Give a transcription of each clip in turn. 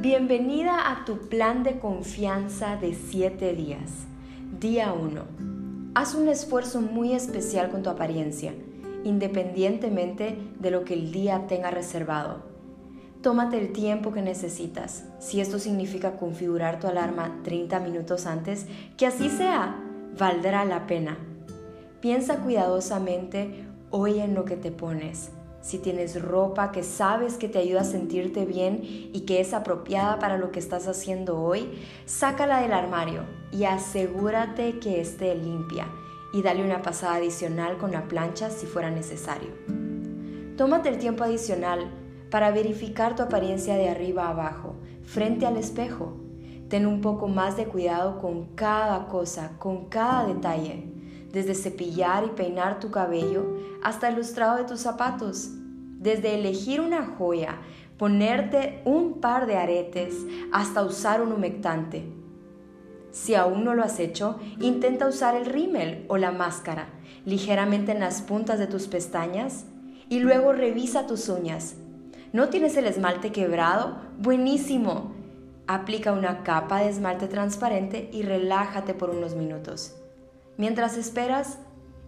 Bienvenida a tu plan de confianza de 7 días. Día 1. Haz un esfuerzo muy especial con tu apariencia, independientemente de lo que el día tenga reservado. Tómate el tiempo que necesitas. Si esto significa configurar tu alarma 30 minutos antes, que así sea, valdrá la pena. Piensa cuidadosamente hoy en lo que te pones si tienes ropa que sabes que te ayuda a sentirte bien y que es apropiada para lo que estás haciendo hoy, sácala del armario y asegúrate que esté limpia y dale una pasada adicional con la plancha si fuera necesario. Tómate el tiempo adicional para verificar tu apariencia de arriba a abajo, frente al espejo. Ten un poco más de cuidado con cada cosa, con cada detalle desde cepillar y peinar tu cabello hasta el lustrado de tus zapatos, desde elegir una joya, ponerte un par de aretes, hasta usar un humectante. Si aún no lo has hecho, intenta usar el rímel o la máscara ligeramente en las puntas de tus pestañas y luego revisa tus uñas. ¿No tienes el esmalte quebrado? Buenísimo. Aplica una capa de esmalte transparente y relájate por unos minutos. Mientras esperas,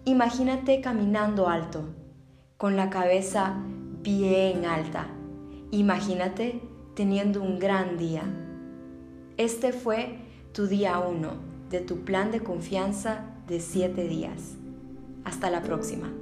imagínate caminando alto, con la cabeza bien alta. Imagínate teniendo un gran día. Este fue tu día 1 de tu plan de confianza de 7 días. Hasta la próxima.